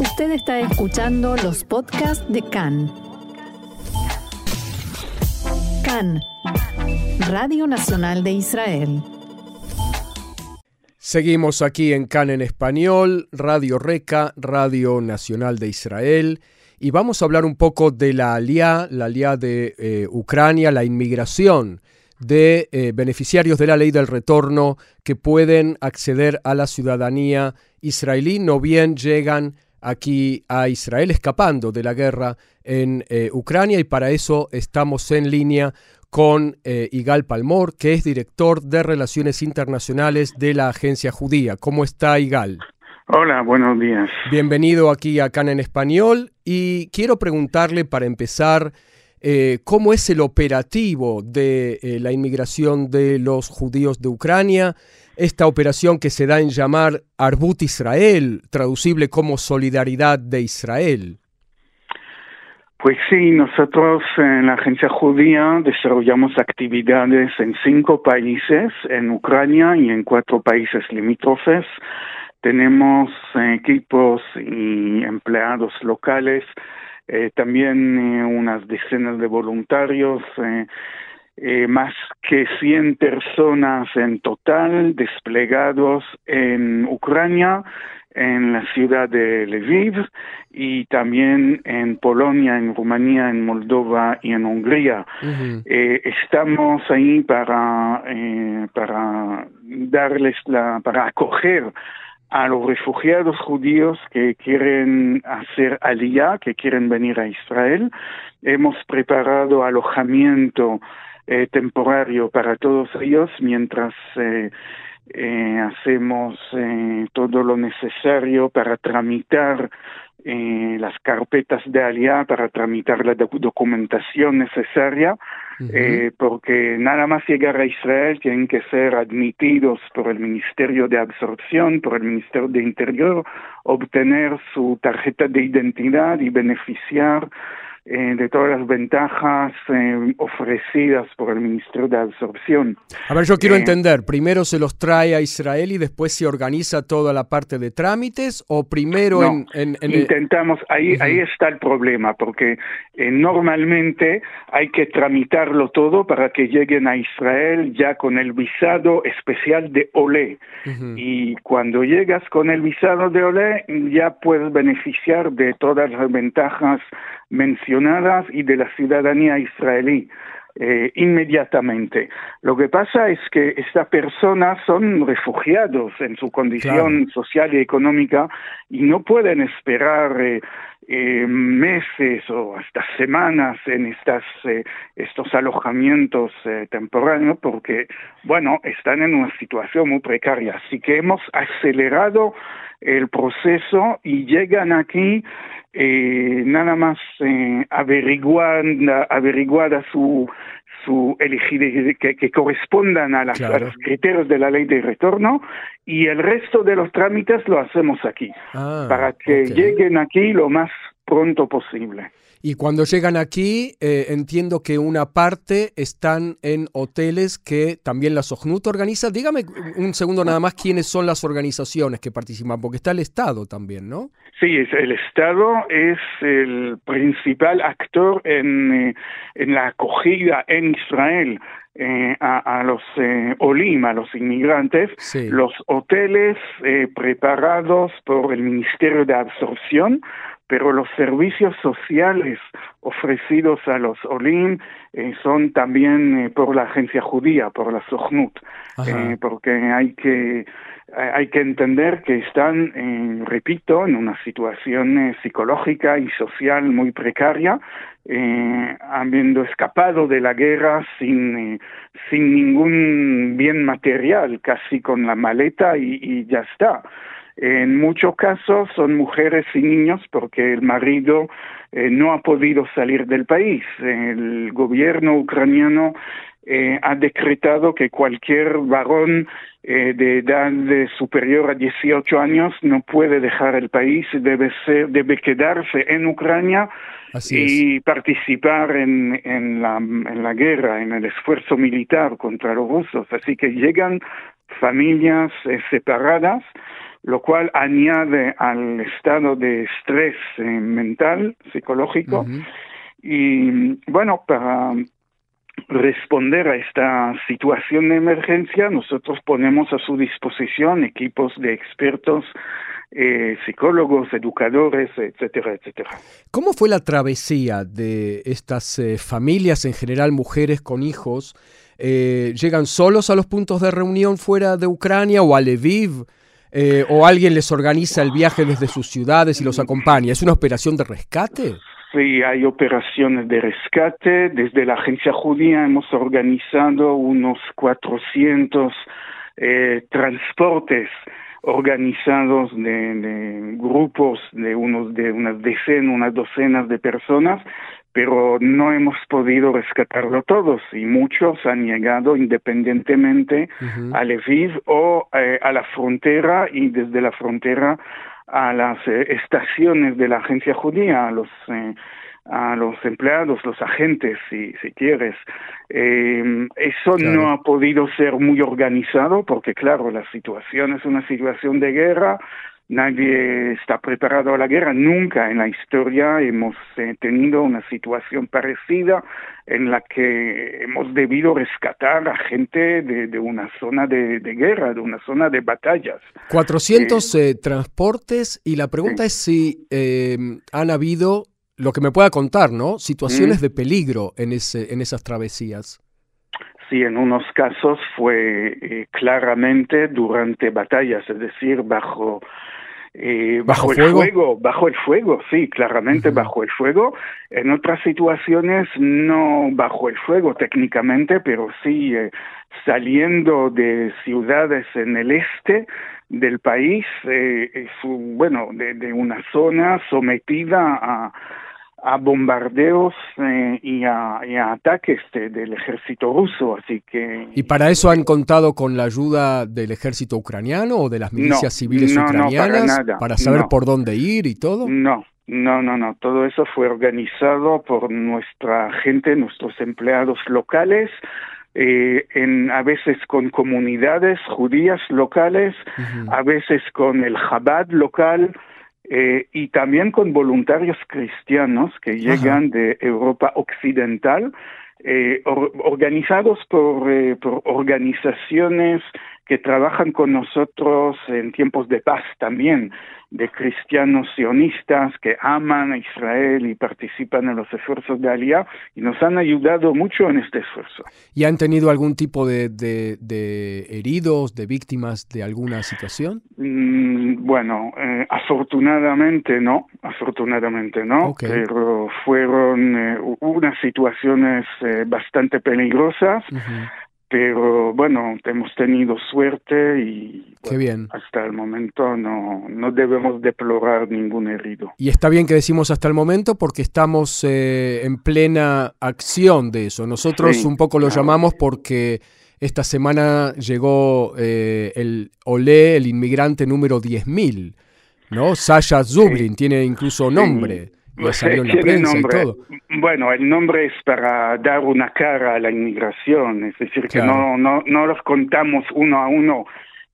Usted está escuchando los podcasts de CAN. CAN, Radio Nacional de Israel. Seguimos aquí en CAN en español, Radio Reca, Radio Nacional de Israel, y vamos a hablar un poco de la ALIA, la ALIA de eh, Ucrania, la inmigración de eh, beneficiarios de la ley del retorno que pueden acceder a la ciudadanía israelí, no bien llegan aquí a Israel escapando de la guerra en eh, Ucrania y para eso estamos en línea con eh, Igal Palmor, que es director de Relaciones Internacionales de la Agencia Judía. ¿Cómo está Igal? Hola, buenos días. Bienvenido aquí a Can en Español y quiero preguntarle para empezar eh, cómo es el operativo de la inmigración de los judíos de Ucrania esta operación que se da en llamar Arbut Israel, traducible como Solidaridad de Israel. Pues sí, nosotros en la agencia judía desarrollamos actividades en cinco países, en Ucrania y en cuatro países limítrofes. Tenemos equipos y empleados locales, eh, también eh, unas decenas de voluntarios. Eh, eh, más que 100 personas en total desplegados en Ucrania, en la ciudad de Lviv y también en Polonia, en Rumanía, en Moldova y en Hungría. eh, estamos ahí para, eh, para darles la, para acoger a los refugiados judíos que quieren hacer aliyah, que quieren venir a Israel. Hemos preparado alojamiento eh, temporario para todos ellos mientras eh, eh, hacemos eh, todo lo necesario para tramitar eh, las carpetas de ALIA, para tramitar la doc documentación necesaria, uh -huh. porque nada más llegar a Israel tienen que ser admitidos por el Ministerio de Absorción, por el Ministerio de Interior, obtener su tarjeta de identidad y beneficiar eh, de todas las ventajas eh, ofrecidas por el Ministerio de Absorción. A ver, yo quiero eh, entender, ¿primero se los trae a Israel y después se organiza toda la parte de trámites o primero no, en, en, en, Intentamos, ahí, uh -huh. ahí está el problema, porque normalmente hay que tramitarlo todo para que lleguen a Israel ya con el visado especial de OLE. Uh -huh. Y cuando llegas con el visado de OLE ya puedes beneficiar de todas las ventajas mencionadas y de la ciudadanía israelí. Eh, inmediatamente. Lo que pasa es que estas personas son refugiados en su condición claro. social y económica y no pueden esperar eh, eh, meses o hasta semanas en estas, eh, estos alojamientos eh, temporáneos porque, bueno, están en una situación muy precaria. Así que hemos acelerado el proceso y llegan aquí eh, nada más averiguada, averiguada su su elegibilidad, que, que correspondan a, las, claro. a, los criterios de la ley de retorno y el resto de los trámites lo hacemos aquí ah, para que okay. lleguen aquí lo más pronto posible. Y cuando llegan aquí, eh, entiendo que una parte están en hoteles que también la SOGNUT organiza. Dígame un segundo nada más quiénes son las organizaciones que participan, porque está el Estado también, ¿no? Sí, el Estado es el principal actor en, eh, en la acogida en Israel. Eh, a, a, los eh, OLIM, a los inmigrantes, sí. los hoteles eh, preparados por el Ministerio de Absorción, pero los servicios sociales ofrecidos a los OLIM eh, son también eh, por la agencia judía, por la SOGNUT, eh, porque hay que hay que entender que están, eh, repito, en una situación eh, psicológica y social muy precaria, eh, habiendo escapado de la guerra sin, sin ningún bien material, casi con la maleta y, y ya está. En muchos casos son mujeres y niños porque el marido eh, no ha podido salir del país. El gobierno ucraniano eh, ha decretado que cualquier varón eh, de edad de superior a 18 años no puede dejar el país, debe, ser, debe quedarse en Ucrania Así y es. participar en, en, la, en la guerra, en el esfuerzo militar contra los rusos. Así que llegan familias eh, separadas lo cual añade al estado de estrés eh, mental, psicológico. Y bueno, para responder a esta situación de emergencia, nosotros ponemos a su disposición equipos de expertos eh, psicólogos, educadores, etcétera, etcétera. ¿Cómo fue la travesía de estas eh, familias, en general mujeres con hijos? Eh, ¿Llegan solos a los puntos de reunión fuera de Ucrania o a Lviv? ¿O alguien les organiza el viaje desde sus ciudades y los acompaña? ¿Es una operación de rescate? Sí, hay operaciones de rescate. Desde la agencia judía hemos organizado unos 400 transportes organizados de, grupos de unos de unas decenas, unas docenas de personas, pero no hemos podido rescatarlo todos y muchos han llegado independientemente a Lviv o eh, a la frontera y desde la frontera a las eh, estaciones de la agencia judía, a los eh, a los empleados, los agentes, si, si quieres. Eh, eso no ha podido ser muy organizado porque, claro, la situación es una situación de guerra, nadie está preparado a la guerra, nunca en la historia hemos eh, tenido una situación parecida en la que hemos debido rescatar a gente de, una zona de, guerra, de una zona de batallas. 400 eh, transportes y la pregunta es si han habido lo que me pueda contar, ¿no? Situaciones de peligro en, ese, en esas travesías. Sí, en unos casos fue eh, claramente durante batallas, es decir, bajo eh, bajo, el fuego? bajo el fuego, sí, claramente bajo el fuego. En otras situaciones no bajo el fuego técnicamente, pero sí eh, saliendo de ciudades en el este del país, eh, bueno, de, de, una zona sometida a, a bombardeos eh, y, a, ataques del ejército ruso, así que... ¿Y para eso han contado con la ayuda del ejército ucraniano o de las milicias civiles ucranianas para, saber por dónde ir y todo? No, no, no, no, todo eso fue organizado por nuestra gente, nuestros empleados locales, eh, en, a veces con comunidades judías locales, a veces con el Chabad local, eh, y también con voluntarios cristianos que llegan de Europa Occidental, eh, organizados por, eh, por organizaciones que trabajan con nosotros en tiempos de paz también, de cristianos sionistas que aman a Israel y participan en los esfuerzos de Aliyah y nos han ayudado mucho en este esfuerzo. ¿Y han tenido algún tipo de, de, heridos, de víctimas de alguna situación? Mm, bueno, eh, afortunadamente no, afortunadamente no, pero fueron eh, unas situaciones eh, bastante peligrosas pero bueno, hemos tenido suerte y hasta el momento no, no debemos deplorar ningún herido. Y está bien que decimos hasta el momento porque estamos eh, en plena acción de eso. Nosotros un poco lo llamamos porque esta semana llegó eh, el Olé, el inmigrante número 10.000, ¿no? Sasha Zublin, tiene incluso nombre. Bueno, el nombre es para dar una cara a la inmigración, es decir, que no, no, no los contamos uno a uno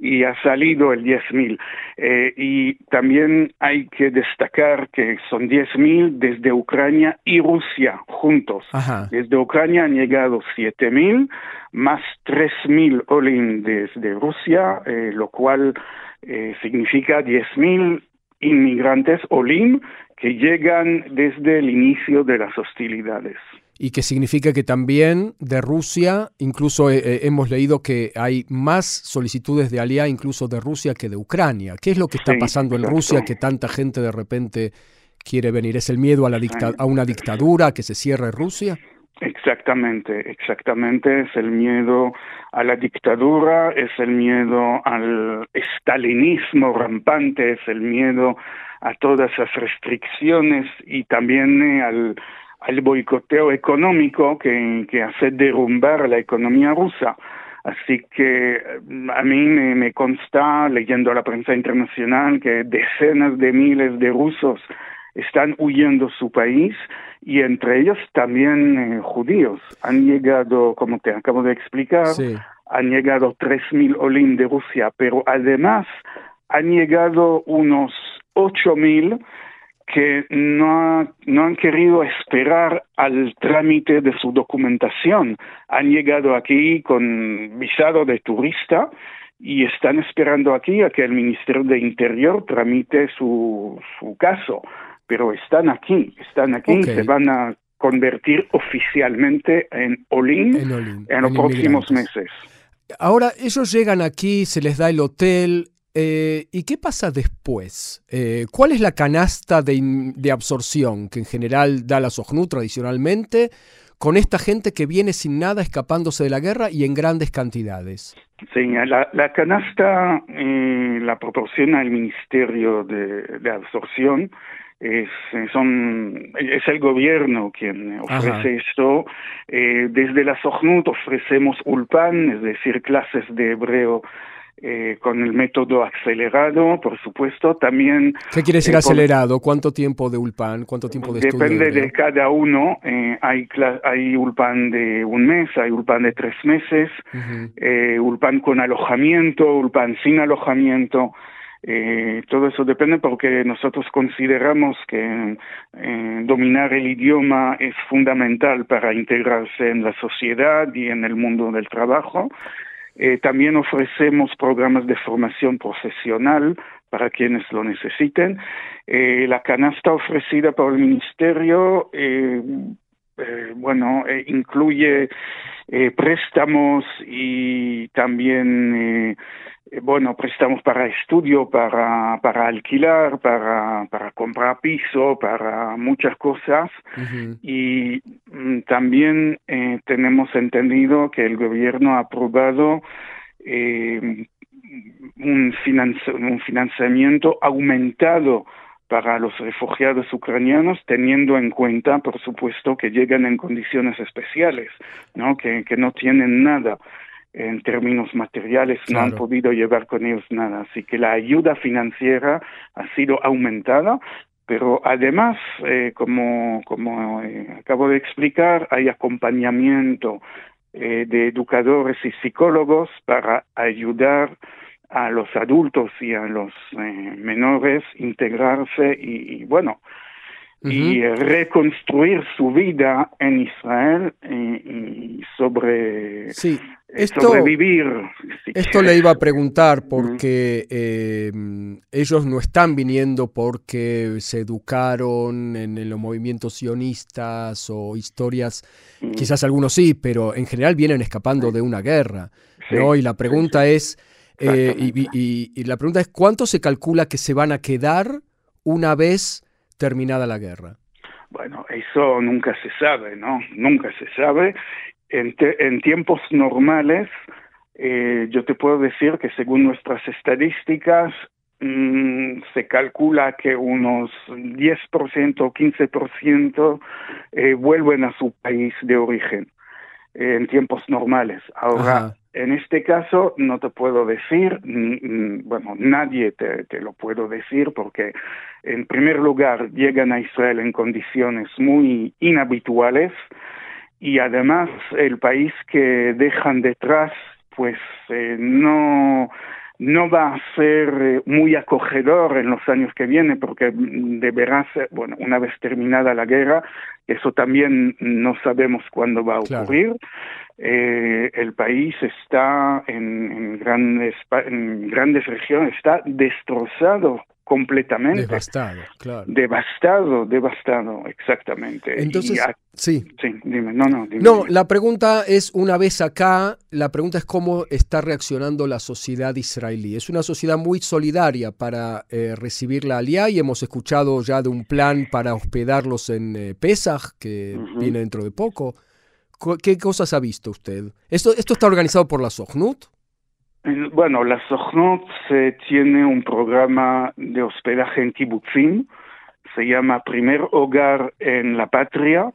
y ha salido el 10.000. Eh, y también hay que destacar que son 10.000 desde Ucrania y Rusia juntos. Desde Ucrania han llegado 7.000 más 3.000 Olim desde Rusia, eh, lo cual eh, significa 10.000 inmigrantes Olim que llegan desde el inicio de las hostilidades. Y que significa que también de Rusia, incluso eh, eh, hemos leído que hay más solicitudes de alianza incluso de Rusia que de Ucrania. ¿Qué es lo que está pasando en Rusia que tanta gente de repente quiere venir? ¿Es el miedo a, la a una dictadura, que se cierre Rusia? Exactamente, exactamente. Es el miedo a la dictadura, es el miedo al estalinismo rampante, es el miedo a todas esas restricciones y también eh, al, al boicoteo económico que, que hace derrumbar la economía rusa. Así que mm, a mí me, me, consta, leyendo la prensa internacional, que decenas de miles de rusos están huyendo su país y entre ellos también eh, judíos. Han llegado, como te acabo de explicar, han llegado 3.000 olim de Rusia, pero además han llegado unos 8.000 que no, no han querido esperar al trámite de su documentación. Han llegado aquí con visado de turista y están esperando aquí a que el Ministerio de Interior tramite su, su caso. Pero están aquí, están aquí, se van a convertir oficialmente en Olin en, los próximos meses. Ahora, ellos llegan aquí, se les da el hotel, eh, ¿Y qué pasa después? Eh, ¿Cuál es la canasta de, de, absorción que en general da la SOGNU tradicionalmente con esta gente que viene sin nada escapándose de la guerra y en grandes cantidades? Sí, la, la canasta eh, la proporciona el Ministerio de, de Absorción. Es, son, es el gobierno quien ofrece esto. desde la SOGNUT ofrecemos ULPAN, es decir, clases de hebreo eh, con el método acelerado, por supuesto, también... ¿Qué quiere decir eh, acelerado? ¿Cuánto tiempo de ULPAN? ¿Cuánto tiempo de estudio? Depende de cada uno. Eh, hay, hay ULPAN de un mes, hay ULPAN de tres meses, ULPAN con alojamiento, ULPAN sin alojamiento. todo eso depende porque nosotros consideramos que dominar el idioma es fundamental para integrarse en la sociedad y en el mundo del trabajo. Eh, también ofrecemos programas de formación profesional para quienes lo necesiten. Eh, la canasta ofrecida por el Ministerio, eh, bueno, incluye préstamos y también eh, bueno, prestamos para estudio, para, para alquilar, para, para comprar piso, para muchas cosas. Y mm, también eh, tenemos entendido que el gobierno ha aprobado eh, un, un financiamiento aumentado para los refugiados ucranianos, teniendo en cuenta, por supuesto, que llegan en condiciones especiales, ¿no? Que, que no tienen nada en términos materiales no han podido llevar con ellos nada. Así que la ayuda financiera ha sido aumentada, pero además, eh, como, como eh, acabo de explicar, hay acompañamiento eh, de educadores y psicólogos para ayudar a los adultos y a los menores integrarse y, bueno, y reconstruir su vida en Israel y, sobre sí. Esto, Esto le iba a preguntar porque eh, ellos no están viniendo porque se educaron en, los movimientos sionistas o historias, quizás algunos sí, pero en general vienen escapando de una guerra. ¿no? Y la pregunta es, eh, y, la pregunta es, ¿cuánto se calcula que se van a quedar una vez terminada la guerra? Bueno, eso nunca se sabe, ¿no? Nunca se sabe en, tiempos normales, eh, yo te puedo decir que según nuestras estadísticas, mm, se calcula que unos 10% o 15% eh, vuelven a su país de origen eh, en tiempos normales. Ahora, en este caso no te puedo decir, bueno, nadie te, lo puedo decir porque en primer lugar llegan a Israel en condiciones muy inhabituales, y además el país que dejan detrás pues eh, no no va a ser eh, muy acogedor en los años que vienen porque deberá ser, bueno, una vez terminada la guerra, eso también no sabemos cuándo va a ocurrir. Eh, el país está en, en, grandes, en grandes regiones, está destrozado completamente. Devastado, claro. Devastado, devastado, exactamente. Entonces, sí. Sí, dime, no, no. no, la pregunta es, una vez acá, la pregunta es cómo está reaccionando la sociedad israelí. Es una sociedad muy solidaria para eh, recibir la aliá y hemos escuchado ya de un plan para hospedarlos en eh, Pesach, que viene dentro de poco. ¿Qué cosas ha visto usted? ¿Esto, esto está organizado por la Sohnut? Bueno, la Sochnot tiene un programa de hospedaje en kibbutzim, se llama Primer Hogar en la Patria.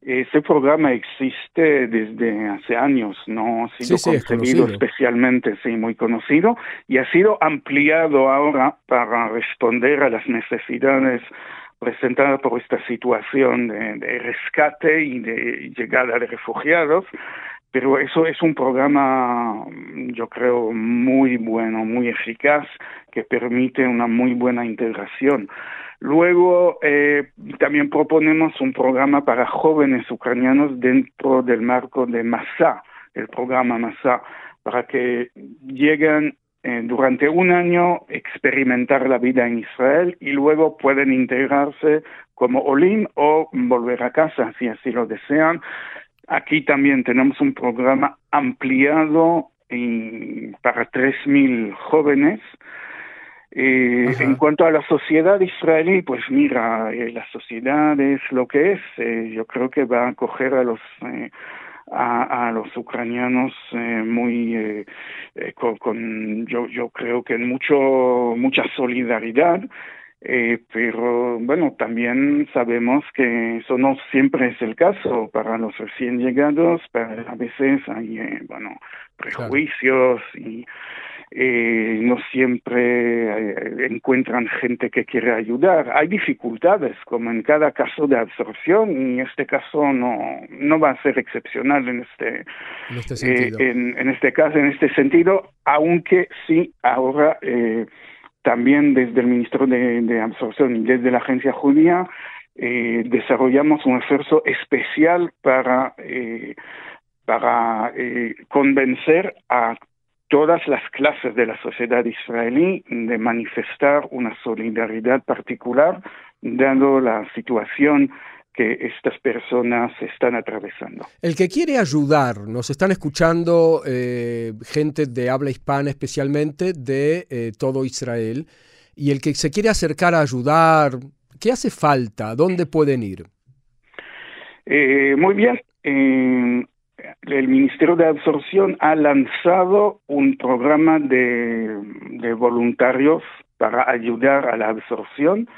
Ese programa existe desde hace años, no ha sido concebido especialmente, sí, muy conocido, y ha sido ampliado ahora para responder a las necesidades presentadas por esta situación de rescate y de llegada de refugiados pero eso es un programa, yo creo, muy bueno, muy eficaz, que permite una muy buena integración. Luego, eh, también proponemos un programa para jóvenes ucranianos dentro del marco de MASA, el programa MASA, para que lleguen eh, durante un año experimentar la vida en Israel y luego pueden integrarse como Olim o volver a casa si así lo desean. Aquí también tenemos un programa ampliado para 3.000 jóvenes. Eh, en cuanto a la sociedad israelí, pues mira, eh, la sociedad es lo que es. yo creo que va a acoger a los a, los ucranianos eh, muy eh, eh, con, yo yo creo que mucho mucha solidaridad pero bueno también sabemos que eso no siempre es el caso para los recién llegados a veces hay bueno prejuicios y eh, no siempre eh, encuentran gente que quiere ayudar. Hay dificultades, como en cada caso de absorción, y este caso no, no va a ser excepcional en este, en este, sentido. Eh, en, este caso, en este sentido, aunque sí ahora también desde el Ministro de, Absorción y desde la Agencia Judía desarrollamos un esfuerzo especial para para convencer a todas las clases de la sociedad israelí de manifestar una solidaridad particular dado la situación que estas personas están atravesando. El que quiere ayudar, nos están escuchando eh, gente de habla hispana especialmente de eh, todo Israel, y el que se quiere acercar a ayudar, ¿qué hace falta? ¿Dónde pueden ir? Eh, muy bien el Ministerio de Absorción ha lanzado un programa de, voluntarios para ayudar a la absorción.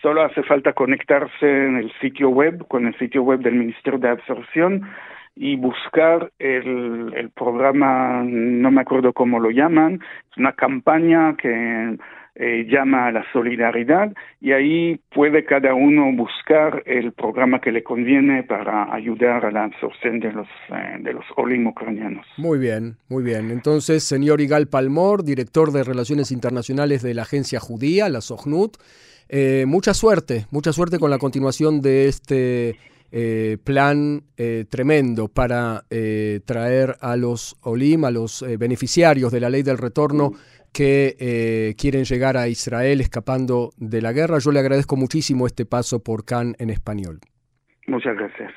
Solo hace falta conectarse en el sitio web, con el sitio web del Ministerio de Absorción y buscar el, el programa, no me acuerdo cómo lo llaman, es una campaña que eh, llama a la solidaridad y ahí puede cada uno buscar el programa que le conviene para ayudar a la absorción de los, eh, de los olim ucranianos. Muy bien, muy bien. Entonces, señor Igal Palmor, director de Relaciones Internacionales de la Agencia Judía, la SOGNUT, eh, mucha suerte, mucha suerte con la continuación de este plan tremendo para traer a los Olim, a los beneficiarios de la ley del retorno que eh, quieren llegar a Israel escapando de la guerra. Yo le agradezco muchísimo este paso por Cannes en español. Muchas gracias.